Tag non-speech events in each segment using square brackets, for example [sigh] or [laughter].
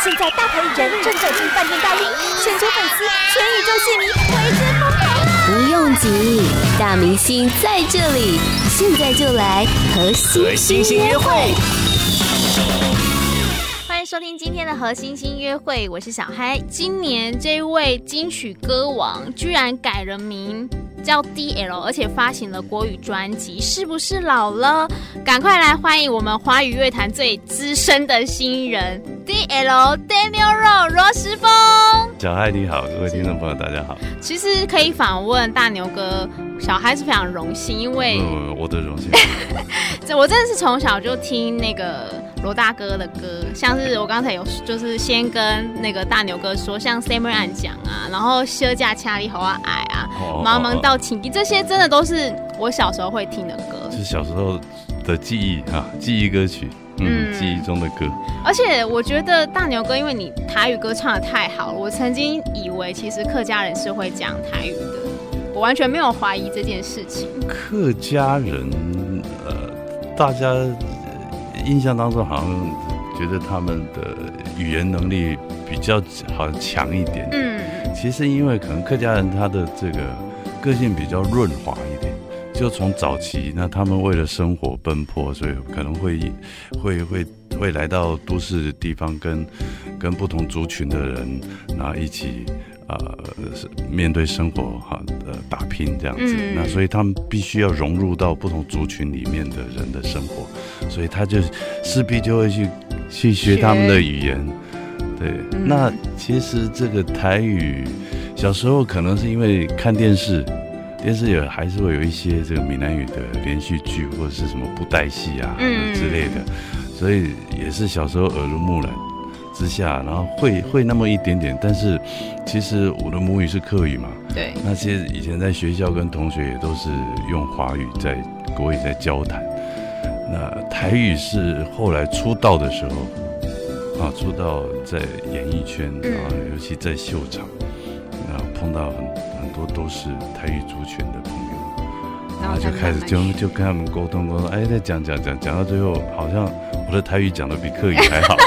现在大牌艺人正走进饭店大厅，全球粉丝、全宇宙戏迷为之疯狂。不用急，大明星在这里，现在就来和星星约会。欢迎收听今天的和星星约会，我是小嗨。今年这位金曲歌王居然改了名。叫 DL，而且发行了国语专辑，是不是老了？赶快来欢迎我们华语乐坛最资深的新人 DL Daniel Ro 罗时丰。小嗨你好，各位听众朋友大家好。其实可以访问大牛哥，小嗨是非常荣幸，因为、嗯、我的荣幸。[laughs] 这我真的是从小就听那个。罗大哥的歌，像是我刚才有，就是先跟那个大牛哥说，像《Summer 安讲》啊，然后《休假掐里好啊矮》啊，《茫茫到情敌》这些，真的都是我小时候会听的歌。是小时候的记忆啊，记忆歌曲，嗯，嗯记忆中的歌。而且我觉得大牛哥，因为你台语歌唱的太好了，我曾经以为其实客家人是会讲台语的，我完全没有怀疑这件事情。客家人，呃，大家。印象当中好像觉得他们的语言能力比较好像强一点。嗯，其实因为可能客家人他的这个个性比较润滑一点，就从早期那他们为了生活奔波，所以可能会会会会来到都市的地方跟，跟跟不同族群的人然后一起。呃，是面对生活哈，呃，打拼这样子，嗯、那所以他们必须要融入到不同族群里面的人的生活，所以他就势必就会去去学他们的语言。对，嗯、那其实这个台语，小时候可能是因为看电视，电视也还是会有一些这个闽南语的连续剧或者是什么布袋戏啊、嗯、之类的，所以也是小时候耳濡目染。之下，然后会会那么一点点，但是其实我的母语是客语嘛。对。那些以前在学校跟同学也都是用华语在国语在交谈。那台语是后来出道的时候啊，出道在演艺圈啊，尤其在秀场，然后碰到很很多都是台语族群的朋友，然后就开始就就跟他们沟通沟通，哎，再讲讲讲讲到最后，好像我的台语讲得比客语还好。[laughs]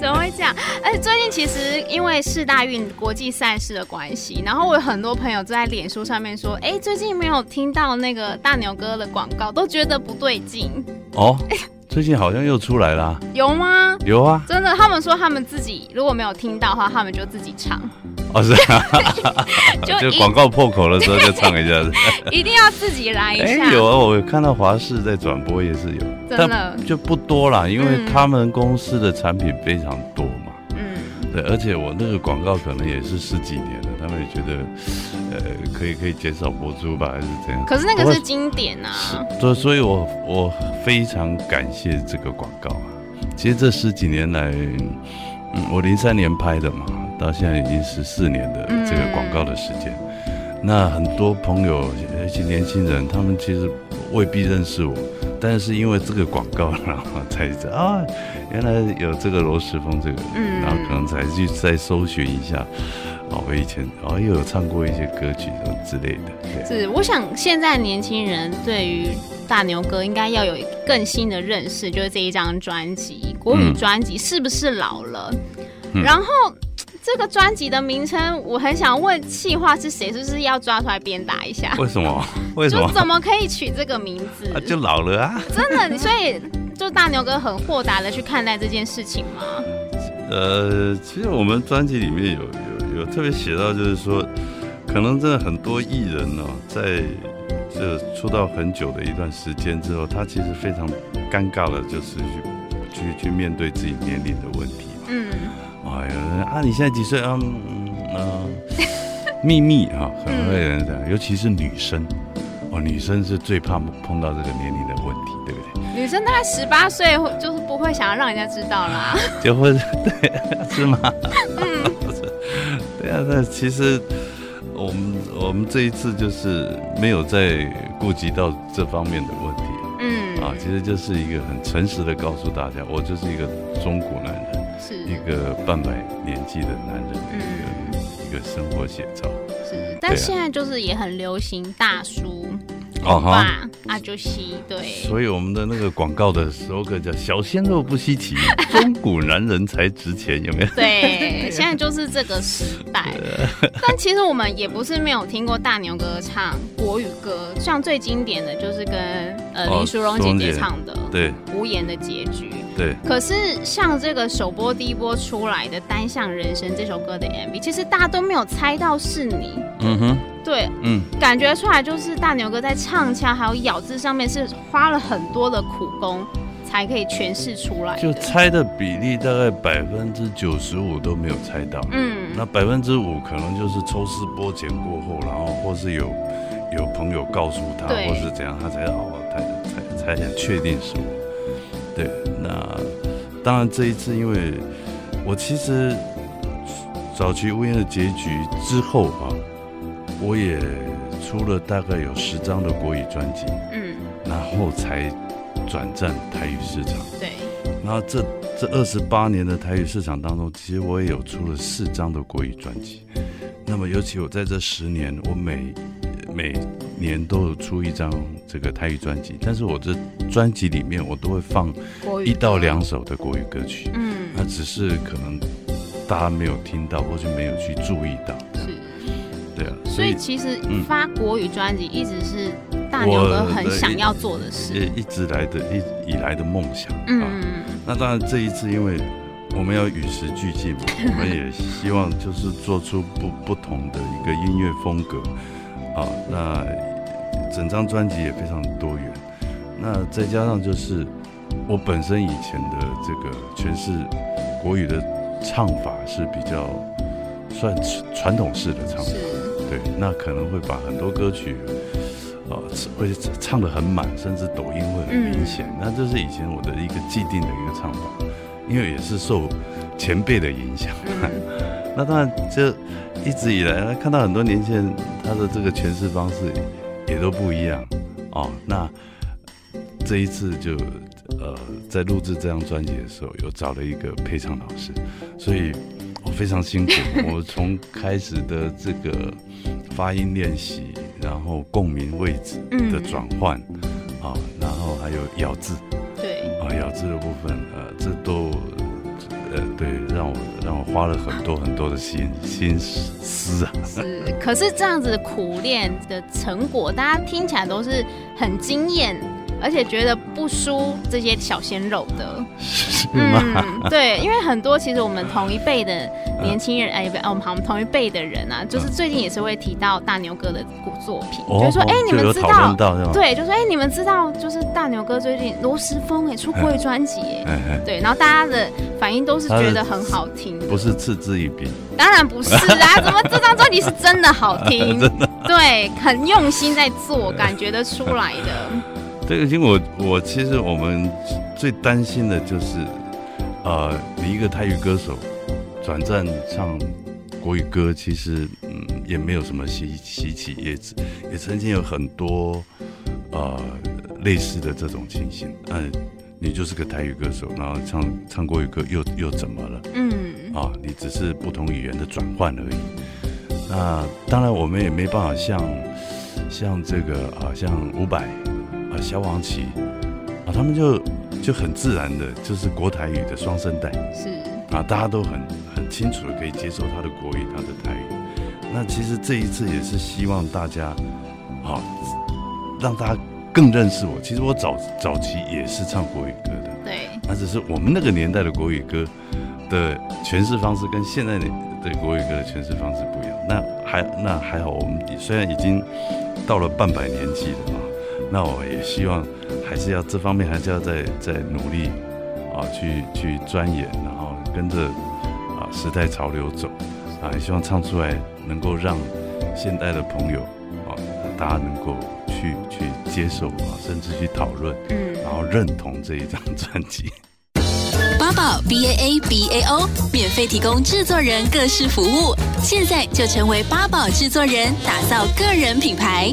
怎么会这样？而且最近其实因为世大运国际赛事的关系，然后我有很多朋友都在脸书上面说：“哎，最近没有听到那个大牛哥的广告，都觉得不对劲。”哦，最近好像又出来了，有吗？有啊，真的，他们说他们自己如果没有听到的话，他们就自己唱。哦，是啊，[laughs] 就 [laughs] 广告破口的时候就唱一下子，[laughs] 一定要自己来一下。哎，有啊，我有看到华视在转播也是有，真的就不多啦，因为他们公司的产品非常多嘛。嗯，对，而且我那个广告可能也是十几年了，他们也觉得，呃，可以可以减少播出吧，还是怎样？可是那个是经典啊。所，所以我我非常感谢这个广告啊。其实这十几年来，嗯，我零三年拍的嘛。到现在已经十四年的这个广告的时间，嗯、那很多朋友，一些年轻人，他们其实未必认识我，但是因为这个广告，然后才知道啊，原来有这个罗时丰这个，嗯、然后可能才去再搜寻一下，哦，我以前哦又有唱过一些歌曲什么之类的。是，我想现在年轻人对于大牛哥应该要有更新的认识，就是这一张专辑国语专辑是不是老了？嗯、然后。这个专辑的名称，我很想问气话是谁，是不是要抓出来鞭打一下？为什么？为什么？就怎么可以取这个名字？啊、就老了啊！真的，所以就大牛哥很豁达的去看待这件事情吗？呃，其实我们专辑里面有有有特别写到，就是说，可能真的很多艺人哦，在这出道很久的一段时间之后，他其实非常尴尬的，就是去去去面对自己年龄的问题。嗯。哎呀，啊，你现在几岁啊？嗯，呃、[laughs] 秘密啊，可能会有人讲，尤其是女生，哦，女生是最怕碰到这个年龄的问题，对不对？女生大概十八岁，就是不会想要让人家知道啦。[laughs] 结婚，对，是吗？嗯，[laughs] 对啊，那其实我们我们这一次就是没有再顾及到这方面的问题。嗯，啊，其实就是一个很诚实的告诉大家，我就是一个中国男人。是一个半百年纪的男人，嗯，一个生活写照。是，但现在就是也很流行大叔，欧巴阿朱西，对。所以我们的那个广告的 slogan 叫“小鲜肉不稀奇，[laughs] 中古男人才值钱”，有没有？对，现在就是这个时代。但其实我们也不是没有听过大牛哥唱国语歌，像最经典的就是跟呃林淑荣姐姐唱的《对无言的结局》。对。可是像这个首播第一波出来的《单向人生》这首歌的 MV，其实大家都没有猜到是你。嗯哼。对，嗯，感觉出来就是大牛哥在唱腔还有咬字上面是花了很多的苦功才可以诠释出来。就猜的比例大概百分之九十五都没有猜到，嗯，那百分之五可能就是抽丝剥茧过后，然后或是有有朋友告诉他，或是怎样，他才哦，他才才才确定是我。对，那当然这一次，因为我其实早期乌烟的结局之后啊。我也出了大概有十张的国语专辑，嗯，然后才转战台语市场，对。然后这这二十八年的台语市场当中，其实我也有出了四张的国语专辑。那么尤其我在这十年，我每每年都有出一张这个台语专辑，但是我这专辑里面我都会放一到两首的国语歌曲，嗯，那只是可能大家没有听到，或是没有去注意到。是，对啊所以其实发国语专辑一直是大牛哥很想要做的事，也一直来的一以来的梦想。嗯，那当然这一次因为我们要与时俱进嘛，我们也希望就是做出不不同的一个音乐风格。啊，那整张专辑也非常多元。那再加上就是我本身以前的这个诠释国语的唱法是比较算传统式的唱法。对，那可能会把很多歌曲，啊，会唱得很满，甚至抖音会很明显。嗯、那这是以前我的一个既定的一个唱法，因为也是受前辈的影响。嗯、[laughs] 那当然，就一直以来看到很多年轻人，他的这个诠释方式也都不一样哦。那这一次就呃，在录制这张专辑的时候，有找了一个配唱老师，所以。我非常辛苦，我从开始的这个发音练习，然后共鸣位置的转换，嗯、啊，然后还有咬字，对，啊，咬字的部分，呃，这都，呃，对，让我让我花了很多很多的心心思啊。是，可是这样子的苦练的成果，大家听起来都是很惊艳。而且觉得不输这些小鲜肉的？嗯，对，因为很多其实我们同一辈的年轻人，哎，不，我们好，我们同一辈的人啊，就是最近也是会提到大牛哥的古作品，就是说，哎，你们知道？对，就说，哎，你们知道，就是大牛哥最近罗时丰哎出国语专辑，哎，对，然后大家的反应都是觉得很好听，不是嗤之以鼻，当然不是啊，怎么这张专辑是真的好听？[laughs] 真的，对，很用心在做，感觉得出来的。这个因为我我其实我们最担心的就是，呃，你一个台语歌手转战唱国语歌，其实嗯也没有什么稀稀奇，也也曾经有很多呃类似的这种情形。嗯，你就是个台语歌手，然后唱唱国语歌又又怎么了？嗯，啊，你只是不同语言的转换而已。那当然我们也没办法像像这个啊像伍佰。啊，萧煌奇啊，他们就就很自然的，就是国台语的双声带，是啊，大家都很很清楚的可以接受他的国语，他的台语。那其实这一次也是希望大家，啊，让大家更认识我。其实我早早期也是唱国语歌的，对，那只是我们那个年代的国语歌的诠释方式跟现在的的国语歌的诠释方式不一样。那还那还好，我们虽然已经到了半百年纪了嘛。那我也希望，还是要这方面还是要再再努力，啊，去去钻研，然后跟着啊时代潮流走，啊，也希望唱出来能够让现代的朋友啊，大家能够去去接受啊，甚至去讨论，嗯，然后认同这一张专辑。八宝 B A A B A O 免费提供制作人各式服务，现在就成为八宝制作人，打造个人品牌。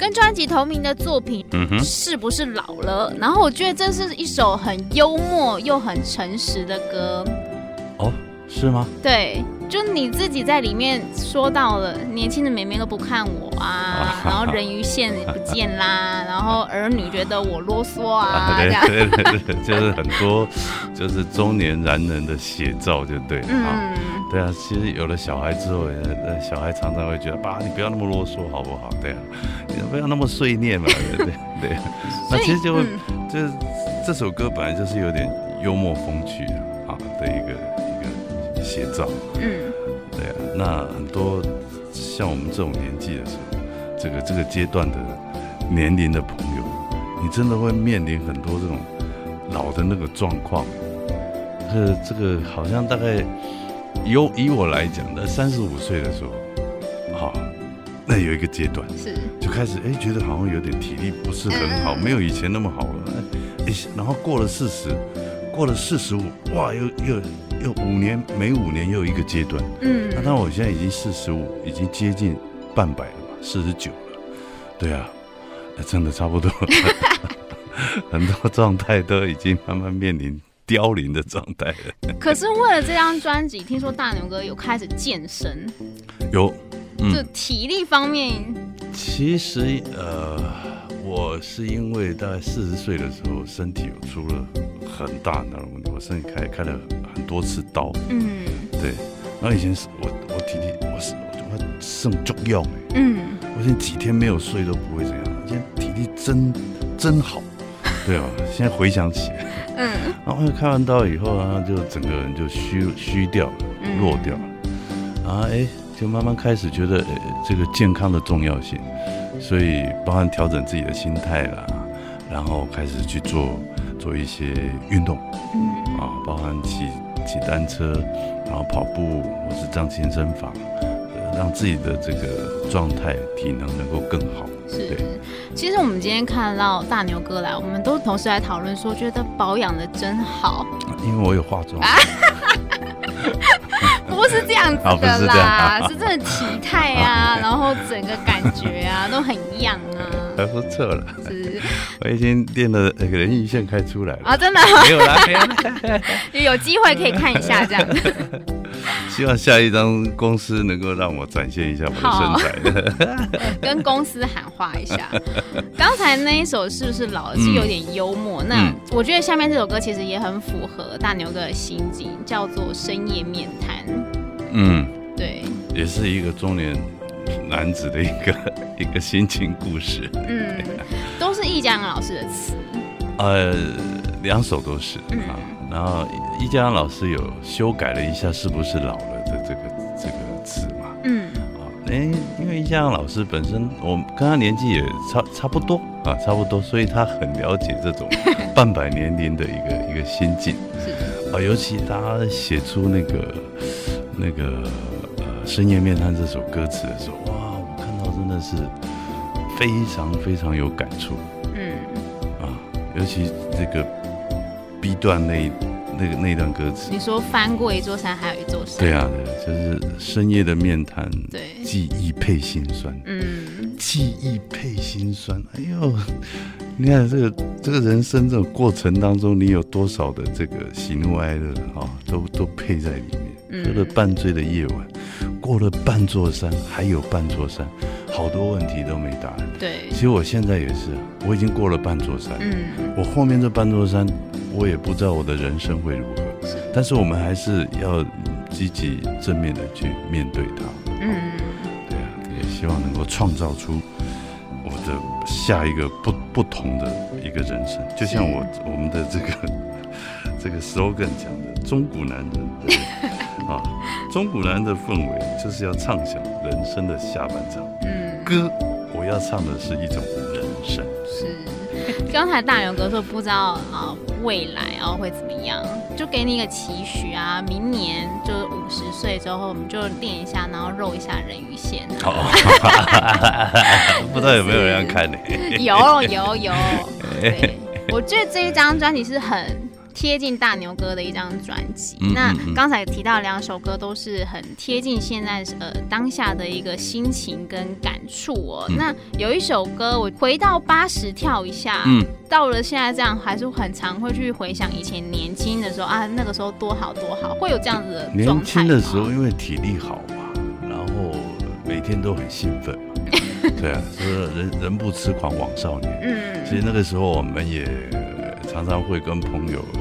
跟专辑同名的作品，嗯哼，是不是老了？然后我觉得这是一首很幽默又很诚实的歌。哦，是吗？对，就你自己在里面说到了，年轻的妹妹都不看我啊，[laughs] 然后人鱼线也不见啦，然后儿女觉得我啰嗦啊，[laughs] 这样，对对对，就是很多就是中年男人的写照，就对了。嗯，对啊，其实有了小孩之后，小孩常常会觉得，爸，你不要那么啰嗦好不好？对啊，你不要那么碎念嘛，[laughs] 对对对。那其实就会，就是这首歌本来就是有点幽默风趣啊的一个一个写照。嗯。对啊，那很多像我们这种年纪的时候，这个这个阶段的年龄的朋友，你真的会面临很多这种老的那个状况。这个这个好像大概以以我来讲，在三十五岁的时候，好，那有一个阶段是就开始哎，觉得好像有点体力不是很好，没有以前那么好了。哎，然后过了四十，过了四十五，哇，又又。又五年，每五年又一个阶段。嗯，那当然我现在已经四十五，已经接近半百了嘛，四十九了。对啊，那真的差不多了。[laughs] 很多状态都已经慢慢面临凋零的状态了。[laughs] 可是为了这张专辑，听说大牛哥有开始健身。有，嗯，就体力方面。其实呃，我是因为大概四十岁的时候，身体有出了很大的问题，我身体开开了。很多次刀，嗯，对，然后以前是我我体力我是我肾足用，嗯，我现在几天没有睡都不会这样，现在体力真真好，对啊，现在回想起。来，嗯，然后开完刀以后啊，就整个人就虚虚掉了，弱掉。了，然后哎，就慢慢开始觉得这个健康的重要性，所以包含调整自己的心态啦，然后开始去做做一些运动，嗯。啊，包含骑骑单车，然后跑步，或是上健身房，呃，让自己的这个状态、体能能够更好。是，对。其实我们今天看到大牛哥来，我们都同时来讨论说，觉得保养的真好。因为我有化妆。[laughs] 不是这样子的啦，[laughs] 是真的体态啊，[laughs] 然后整个感觉啊都很一样啊。还不错了，是，我已经练了那个人鱼线开出来了啊，真的没有啦，没有，有机会可以看一下这样。[laughs] 希望下一张公司能够让我展现一下我的身材，[laughs] 跟公司喊话一下。[laughs] 刚才那一首是不是老是有点幽默？嗯、那我觉得下面这首歌其实也很符合大牛哥的心境，叫做《深夜面谈》。嗯，对，也是一个中年男子的一个一个心情故事。嗯，都是易家扬老师的词。呃，两首都是、嗯、啊。然后易家扬老师有修改了一下，是不是老了的这个这个词嘛？嗯。啊，哎，因为易家扬老师本身，我跟他年纪也差差不多啊，差不多，所以他很了解这种半百年龄的一个 [laughs] 一个心境。是。啊，尤其他写出那个。那个呃，深夜面谈这首歌词的时候，哇，我看到真的是非常非常有感触。嗯，啊，尤其这个 B 段那那个那段歌词，你说翻过一座山，还有一座山。对啊，对，就是深夜的面谈，对，记忆配心酸。嗯，记忆配心酸。哎呦，你看这个这个人生这种过程当中，你有多少的这个喜怒哀乐啊，都都配在里面。喝了半醉的夜晚，过了半座山，还有半座山，好多问题都没答案。对，其实我现在也是，我已经过了半座山。嗯，我后面这半座山，我也不知道我的人生会如何。是，但是我们还是要积极正面的去面对它。嗯，对啊，也希望能够创造出我的下一个不不同的一个人生。就像我我们的这个 [laughs] 这个 slogan 讲的，中古男人。[laughs] 啊，中古男的氛围就是要畅想人生的下半场。嗯，歌我要唱的是一种人生。是，[laughs] 刚才大牛哥说不知道啊未来啊会怎么样，就给你一个期许啊，明年就五十岁之后我们就练一下，然后肉一下人鱼线。哦，[laughs] 不知道有没有人要看呢？有有有，[laughs] 对，我觉得这一张专辑是很。贴近大牛哥的一张专辑。那刚才提到两首歌都是很贴近现在呃当下的一个心情跟感触哦。嗯、那有一首歌，我回到八十跳一下，嗯，到了现在这样，还是很常会去回想以前年轻的时候啊，那个时候多好多好，会有这样子的。年轻的时候因为体力好嘛，然后每天都很兴奋嘛，对啊，是人人不痴狂枉少年。嗯，其实那个时候我们也。常常会跟朋友啊，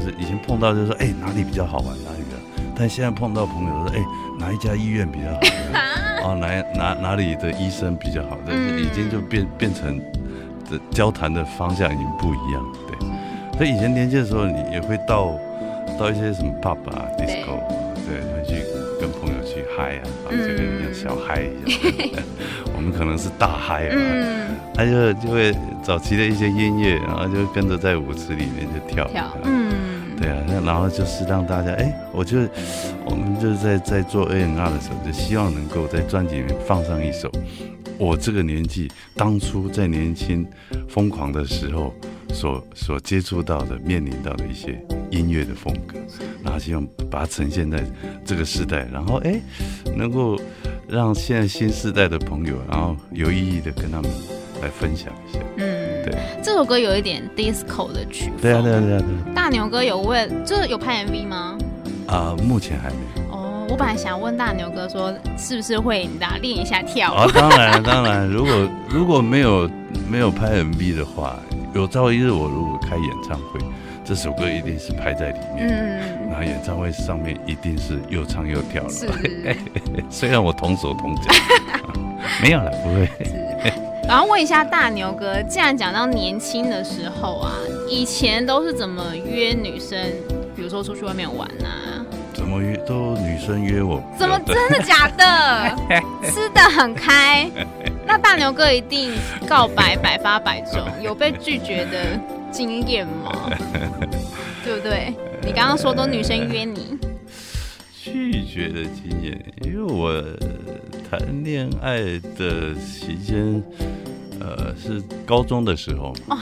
就是以前碰到就是说，哎、欸，哪里比较好玩，哪里比较。但现在碰到朋友说，哎、欸，哪一家医院比较好？[laughs] 哦，哪哪哪里的医生比较好？但是已经就变变成的交谈的方向已经不一样，对。所以以前年轻的时候，你也会到到一些什么 pub 啊、disco，对，会去跟朋友去嗨啊，啊，这个小嗨一样。[laughs] 我们可能是大嗨啊，他就就会早期的一些音乐，然后就跟着在舞池里面就跳，跳，嗯，对啊，那然后就是让大家，哎，我就我们就是在在做 A N R 的时候，就希望能够在专辑里面放上一首我这个年纪当初在年轻疯狂的时候所所接触到的、面临到的一些音乐的风格，然后希望把它呈现在这个时代，然后哎，能够。让现在新时代的朋友，然后有意义的跟他们来分享一下。嗯，对，这首歌有一点 disco 的曲风。对啊，对啊，对啊，对。大牛哥有问，这有拍 MV 吗？啊，目前还没。哦，我本来想问大牛哥说，是不是会你练一下跳？啊，当然，当然，如果如果没有没有拍 MV 的话，有朝一日我如果开演唱会。这首歌一定是拍在里面，嗯，然后演唱会上面一定是又唱又跳了。是，[laughs] 虽然我同手同脚，[laughs] 没有了，不会。[laughs] 然后问一下大牛哥，既然讲到年轻的时候啊，以前都是怎么约女生？比如说出去外面玩啊？怎么约都女生约我？怎么真的假的？[laughs] 吃的很开？那大牛哥一定告白百发百中，有被拒绝的？经验吗？[laughs] 对不对？你刚刚说都女生约你，拒绝的经验，因为我谈恋爱的期间，呃，是高中的时候嘛。哦，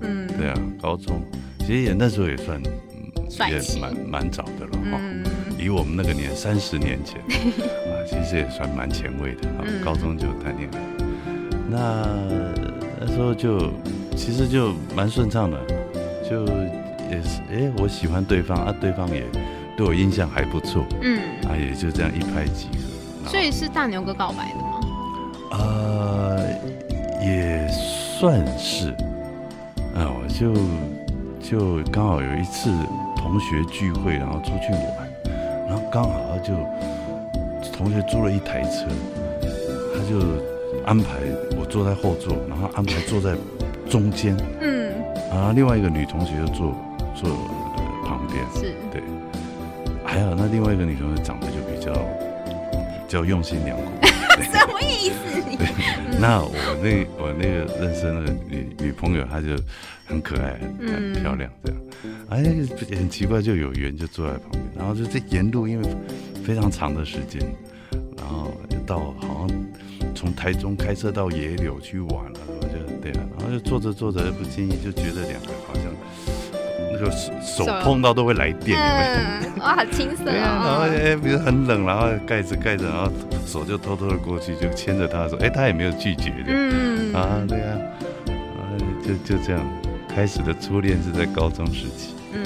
嗯，对啊，高中，其实也那时候也算，也蛮蛮早的了哈。嗯，以我们那个年三十年前 [laughs] 啊，其实也算蛮前卫的啊。高中就谈恋爱，那那时候就。其实就蛮顺畅的，就也是哎，我喜欢对方啊，对方也对我印象还不错，嗯，啊，也就这样一拍即合。所以是大牛哥告白的吗？呃，也算是，啊，我就就刚好有一次同学聚会，然后出去玩，然后刚好就同学租了一台车，他就安排我坐在后座，然后安排坐在。中间，嗯，啊，另外一个女同学就坐坐旁边，是，对，还好那另外一个女同学长得就比较比较用心良苦，[laughs] 什么意思？对，那我那我那个认识的那个女女朋友，她就很可爱，很漂亮，这样，哎，很奇怪，就有缘就坐在旁边，然后就这沿路因为非常长的时间，然后就到好像从台中开车到野柳去玩了。对啊，然后就坐着坐着，不经意就觉得两个好像那个手手碰到都会来电，嗯、哇，好青涩啊！然后哎，比如很冷，然后盖着盖着，然后手就偷偷的过去，就牵着他的手，哎，他也没有拒绝的，嗯啊，对啊，啊，就就这样开始的初恋是在高中时期，嗯，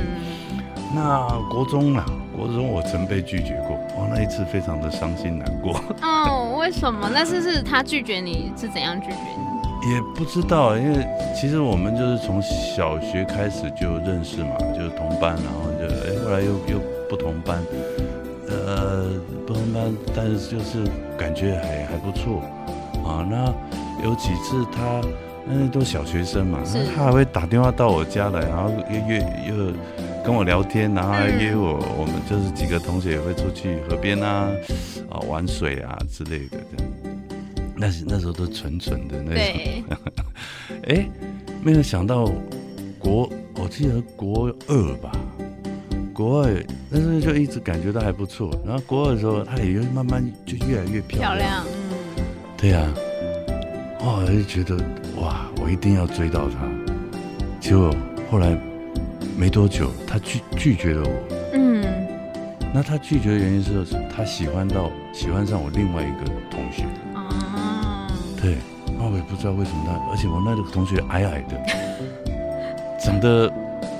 那国中啊，国中我曾被拒绝过，哇，那一次非常的伤心难过。哦，为什么？那次是他拒绝你，是怎样拒绝你？也不知道，因为其实我们就是从小学开始就认识嘛，就是同班，然后就哎，后来又又不同班，呃，不同班，但是就是感觉还还不错啊。那有几次他，嗯，都小学生嘛，那他还会打电话到我家来，然后又约又跟我聊天，然后还约我，嗯、我们就是几个同学也会出去河边啊，啊玩水啊之类的这样。那是那时候都纯纯的那种，哎 [laughs] 没有想到国，我记得国二吧，国二那时候就一直感觉到还不错，然后国二的时候，他也就慢慢就越来越漂亮，漂亮，嗯，对呀、啊，哇，就觉得哇，我一定要追到她，结果后来没多久，她拒拒绝了我。嗯，那他拒绝的原因是，他喜欢到喜欢上我另外一个同学。哦，对，那我也不知道为什么他，而且我那个同学矮矮的，[laughs] 长得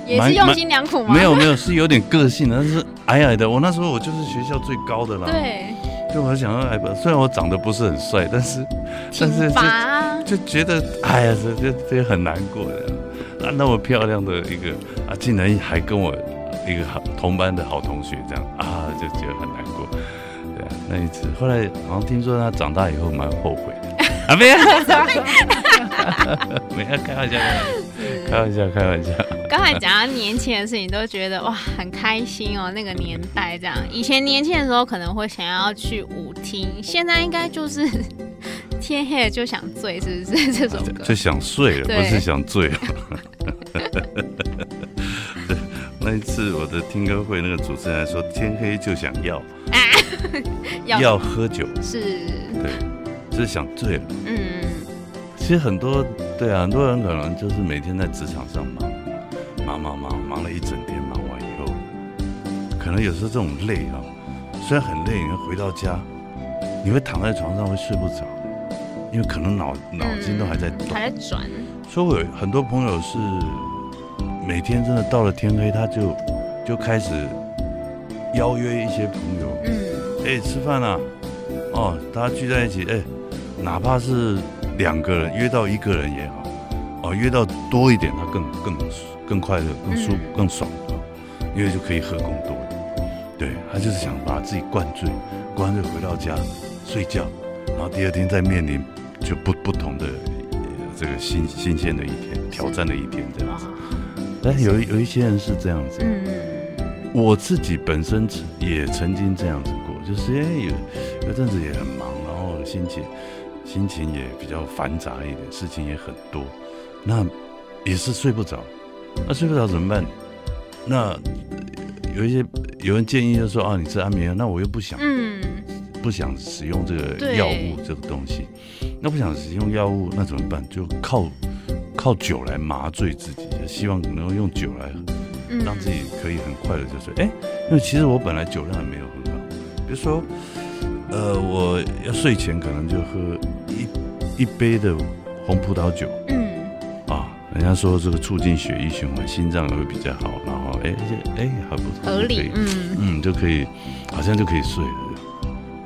也是用心良苦吗？没有没有，是有点个性的，但是矮矮的。我那时候我就是学校最高的啦。对，就我想要矮吧，虽然我长得不是很帅，但是但是就就觉得哎呀，这这这很难过的。啊，那么漂亮的一个啊，竟然还跟我一个好同班的好同学这样啊，就觉得很难过。对啊，那一次后来好像听说他长大以后蛮后悔的啊，没有，[laughs] 没有，开玩笑，开玩笑，开玩笑。刚才讲到年轻的事情，都觉得哇很开心哦，那个年代这样。以前年轻的时候可能会想要去舞厅，现在应该就是。[laughs] 天黑了就想醉，是不是这首歌？[laughs] 就想睡了，不是想醉了。那一次我的听歌会，那个主持人说天黑就想要，啊、要，要喝酒，是，对，就是想醉了。嗯，其实很多对啊，很多人可能就是每天在职场上忙，忙忙忙忙了一整天，忙完以后，可能有时候这种累啊，虽然很累，你回到家，你会躺在床上会睡不着。因为可能脑脑筋都还在动，还在转。所以我有很多朋友是每天真的到了天黑，他就就开始邀约一些朋友，嗯，哎、欸，吃饭啊，哦，大家聚在一起，哎、欸，哪怕是两个人约到一个人也好，哦，约到多一点，他更更更快乐、更舒、更爽，因为就可以喝更多。对，他就是想把自己灌醉，灌醉回到家睡觉，然后第二天再面临。就不不同的这个新新鲜的一天，挑战的一天这样子。但有有一些人是这样子，嗯，我自己本身也曾经这样子过，就是哎有有阵子也很忙，然后心情心情也比较繁杂一点，事情也很多，那也是睡不着。那睡不着怎么办？那有一些有人建议就说啊，你吃安眠药，那我又不想，嗯，不想使用这个药物这个东西。那不想使用药物，那怎么办？就靠靠酒来麻醉自己，就希望能够用酒来让自己可以很快的就睡。哎、嗯，因为其实我本来酒量也没有很好，比如说，呃，我要睡前可能就喝一一杯的红葡萄酒，嗯，啊，人家说这个促进血液循环，心脏也会比较好，然后哎哎还不错，合理，嗯嗯就可以，好像就可以睡了。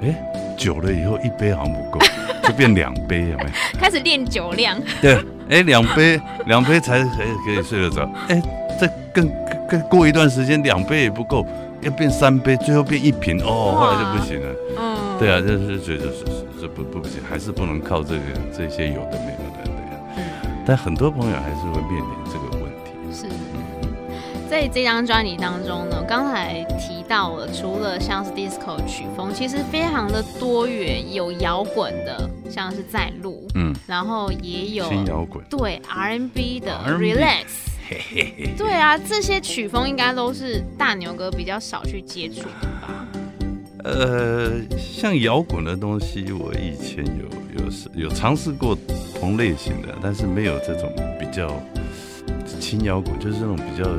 哎，久了以后一杯好像不够。[laughs] 就变两杯，有没有？开始练酒量。对，哎、欸，两杯，两杯才可以可以睡得着。哎、欸，再更更过一段时间，两杯也不够，要变三杯，最后变一瓶，哦，后来就不行了。嗯，对啊，就是觉得是是不不不行，还是不能靠这个这些有的没有的，对啊。嗯。但很多朋友还是会面临这个问题。是。在这张专辑当中呢，刚才提到了，除了像是 disco 曲风，其实非常的多元，有摇滚的。像是在录，嗯，然后也有新摇滚，对 R&B 的 Relax，嘿嘿嘿，对啊，这些曲风应该都是大牛哥比较少去接触的吧？呃，像摇滚的东西，我以前有有有尝试过同类型的，但是没有这种比较轻摇滚，就是那种比较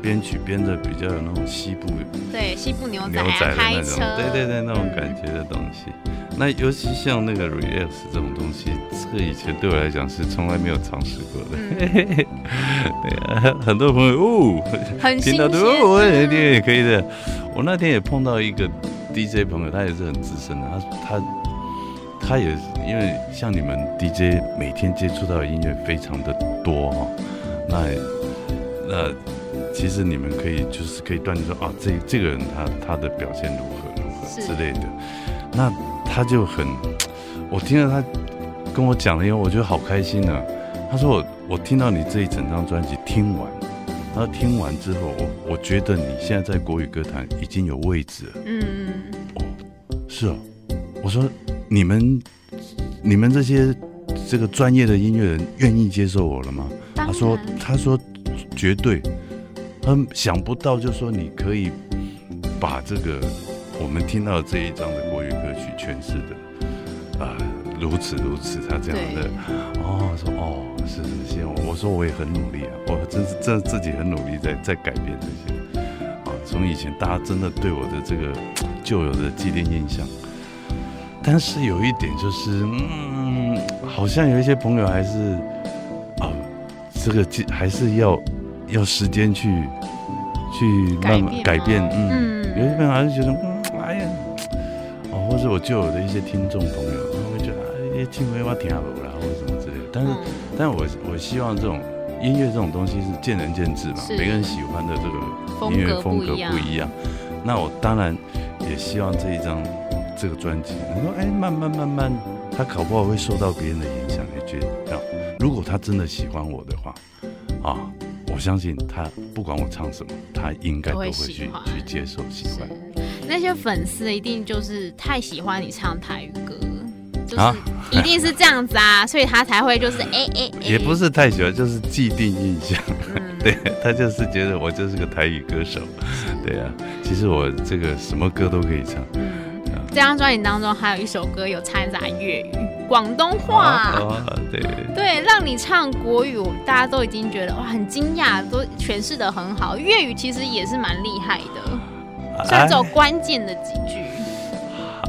编曲编的比较有那种西部，对西部牛仔、啊、牛仔的那种，对对对，那种感觉的东西。嗯那尤其像那个 relax 这种东西，这个以前对我来讲是从来没有尝试过的。嗯、[laughs] 对啊，很多朋友哦，听到哦，我那天也可以的。我那天也碰到一个 DJ 朋友，他也是很资深的，他他他也因为像你们 DJ 每天接触到的音乐非常的多哈，那那其实你们可以就是可以断定说啊，这这个人他他的表现如何如何之类的，那。他就很，我听了他跟我讲了以后，我觉得好开心呢、啊。他说我我听到你这一整张专辑听完，然后听完之后，我我觉得你现在在国语歌坛已经有位置了。嗯哦，是哦。我说你们你们这些这个专业的音乐人愿意接受我了吗？他说他说绝对。他想不到，就说你可以把这个我们听到这一张的国语歌曲。诠释的啊，如此如此，他这样的，哦，说哦，是是是，我说我也很努力啊，我真是真自己很努力在在改变这些，啊，从以前大家真的对我的这个 [tsk] 旧有的既定印象，但是有一点就是，嗯，好像有一些朋友还是，啊，这个还是要要时间去去慢慢改变，嗯，嗯，有些朋友还是觉得，嗯，哎呀。哦或者我旧有的一些听众朋友，他们会觉得哎，听没法听好了，或者什么之类的。但是，嗯、但是我我希望这种音乐这种东西是见仁见智嘛，每个人喜欢的这个音乐风格不一样。那我当然也希望这一张这个专辑，你说哎，慢慢慢慢，他搞不好会受到别人的影响，也觉得，如果他真的喜欢我的话，啊，我相信他不管我唱什么，他应该都会去去接受喜欢。那些粉丝一定就是太喜欢你唱台语歌，就是一定是这样子啊，[laughs] 所以他才会就是哎哎，也不是太喜欢，就是既定印象，嗯、[laughs] 对他就是觉得我就是个台语歌手，对啊，其实我这个什么歌都可以唱。嗯，这张专辑当中还有一首歌有掺杂粤语、广东话，对对，让你唱国语，大家都已经觉得哇很惊讶，都诠释的很好。粤语其实也是蛮厉害的。算走关键的几句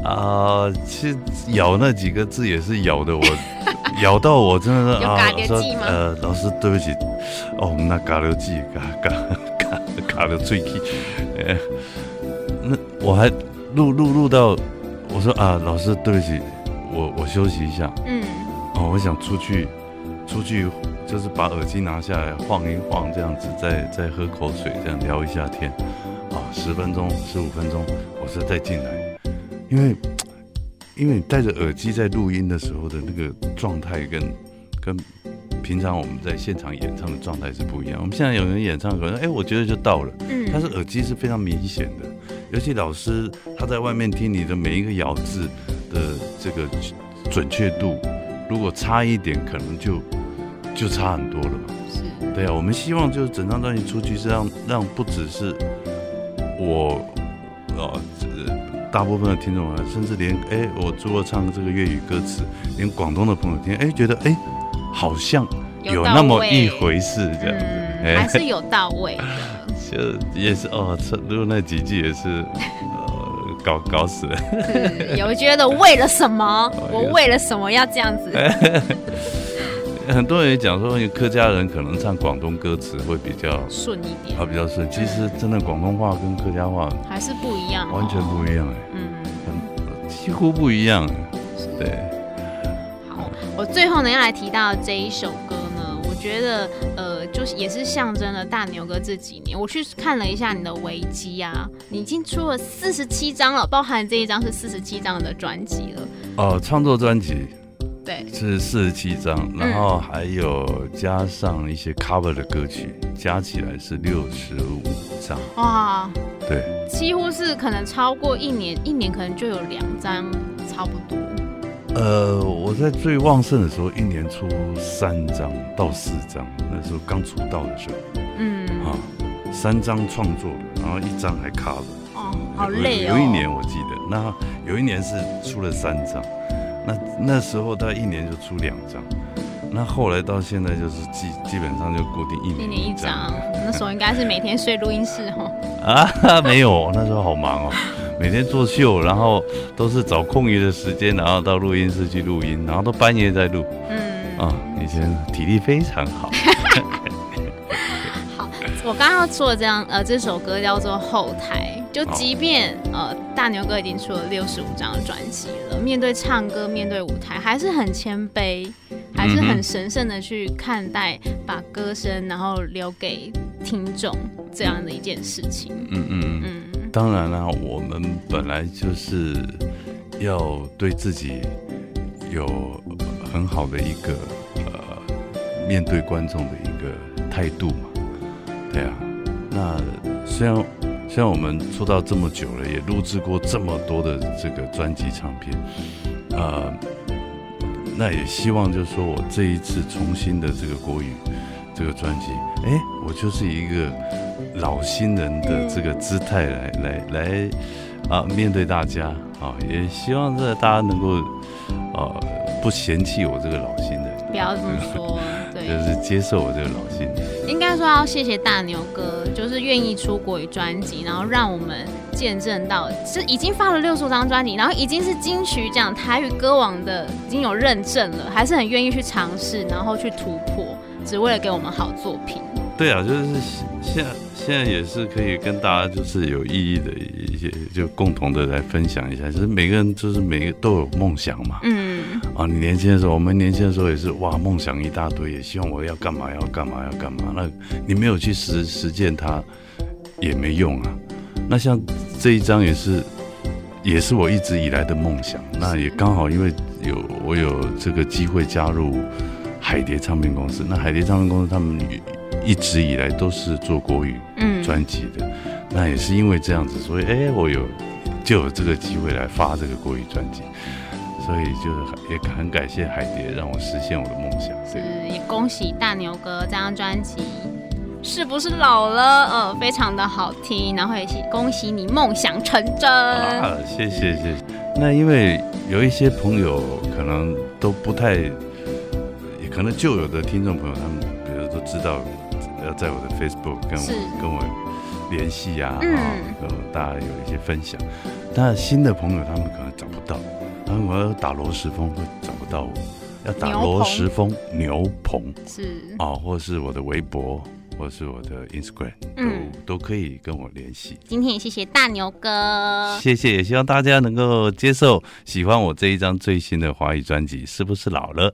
啊，其实咬那几个字也是咬的我，[laughs] 咬到我真的是啊，说呃，老师对不起，哦，那嘎流记，嘎嘎 [laughs] 嘎嘎流最气，呃，那我还录录录到，我说啊，老师对不起，我我休息一下，嗯，哦，我想出去，出去就是把耳机拿下来晃一晃，这样子再再喝口水，这样聊一下天。啊十分钟、十五分钟，我是再进来，因为 [tsk] 因为你戴着耳机在录音的时候的那个状态，跟跟平常我们在现场演唱的状态是不一样。我们现在有人演唱可能哎，我觉得就到了，嗯，但是耳机是非常明显的，尤其老师他在外面听你的每一个咬字的这个准确度，如果差一点，可能就就差很多了嘛。是，对啊，我们希望就是整张专辑出去是让让不只是。我，呃，大部分的听众啊，甚至连哎，我如果唱这个粤语歌词，连广东的朋友听，哎，觉得哎，好像有那么一回事这样子，嗯、还是有到位的。[laughs] 就也是哦，录那几句也是，呃，搞搞死了。有觉得为了什么？[laughs] 我为了什么要这样子？[laughs] 很多人也讲说，客家人可能唱广东歌词会比较顺一点，啊，比较顺。其实真的广东话跟客家话还是不一样，完全不一样哎，嗯，很几乎不一样，对。好，我最后呢要来提到这一首歌呢，我觉得呃，就是也是象征了大牛哥这几年。我去看了一下你的维基啊，你已经出了四十七张了，包含这一张是四十七张的专辑了。哦，创作专辑。对，是四十七张，然后还有加上一些 cover 的歌曲，嗯、加起来是六十五张。哇，对，几乎是可能超过一年，一年可能就有两张，差不多。呃，我在最旺盛的时候，一年出三张到四张，那时候刚出道的时候。嗯，啊，三张创作的，然后一张还 cover。哦，好累哦。有，有一年我记得，那有一年是出了三张。那那时候他一年就出两张，那后来到现在就是基基本上就固定一年一张。那时候应该是每天睡录音室哦。啊，[laughs] 没有，那时候好忙哦，每天做秀，然后都是找空余的时间，然后到录音室去录音，然后都半夜在录。嗯。啊，以前体力非常好。[laughs] 好，我刚刚说的这样，呃，这首歌叫做《后台》。就即便呃大牛哥已经出了六十五张专辑了，面对唱歌，面对舞台，还是很谦卑，还是很神圣的去看待，把歌声然后留给听众这样的一件事情。嗯嗯嗯。当然了，我们本来就是要对自己有很好的一个呃面对观众的一个态度嘛。对啊，那虽然。像我们出道这么久了，也录制过这么多的这个专辑唱片，呃，那也希望就是说我这一次重新的这个国语这个专辑，哎，我就是一个老新人的这个姿态来来来啊面对大家啊，也希望这大家能够啊不嫌弃我这个老新人，不要这么说，对，[laughs] 就是接受我这个老新人。应该说要谢谢大牛哥，就是愿意出国语专辑，然后让我们见证到是已经发了六十张专辑，然后已经是金曲奖台语歌王的已经有认证了，还是很愿意去尝试，然后去突破，只为了给我们好作品。对啊，就是现在现在也是可以跟大家就是有意义的一些，就共同的来分享一下。就是每个人就是每个都有梦想嘛。嗯。啊，你年轻的时候，我们年轻的时候也是哇，梦想一大堆，也希望我要干嘛要干嘛要干嘛。那你没有去实实践它，也没用啊。那像这一张也是，也是我一直以来的梦想。那也刚好因为有我有这个机会加入海蝶唱片公司。那海蝶唱片公司他们。一直以来都是做国语专辑的，嗯，那也是因为这样子，所以哎，我有就有这个机会来发这个国语专辑，所以就是也很感谢海蝶让我实现我的梦想。是，也恭喜大牛哥这张专辑是不是老了？呃，非常的好听，然后也恭喜你梦想成真。啊，谢谢谢谢。那因为有一些朋友可能都不太，也可能旧有的听众朋友他们比如都知道。要在我的 Facebook 跟我跟我联系呀，啊，然后、大家有一些分享。那新的朋友他们可能找不到，我要打罗时丰会找不到我，要打罗时峰牛棚。是。啊，或是我的微博，或是我的 Instagram，嗯，都都可以跟我联系。今天也谢谢大牛哥，谢谢，也希望大家能够接受喜欢我这一张最新的华语专辑，是不是老了？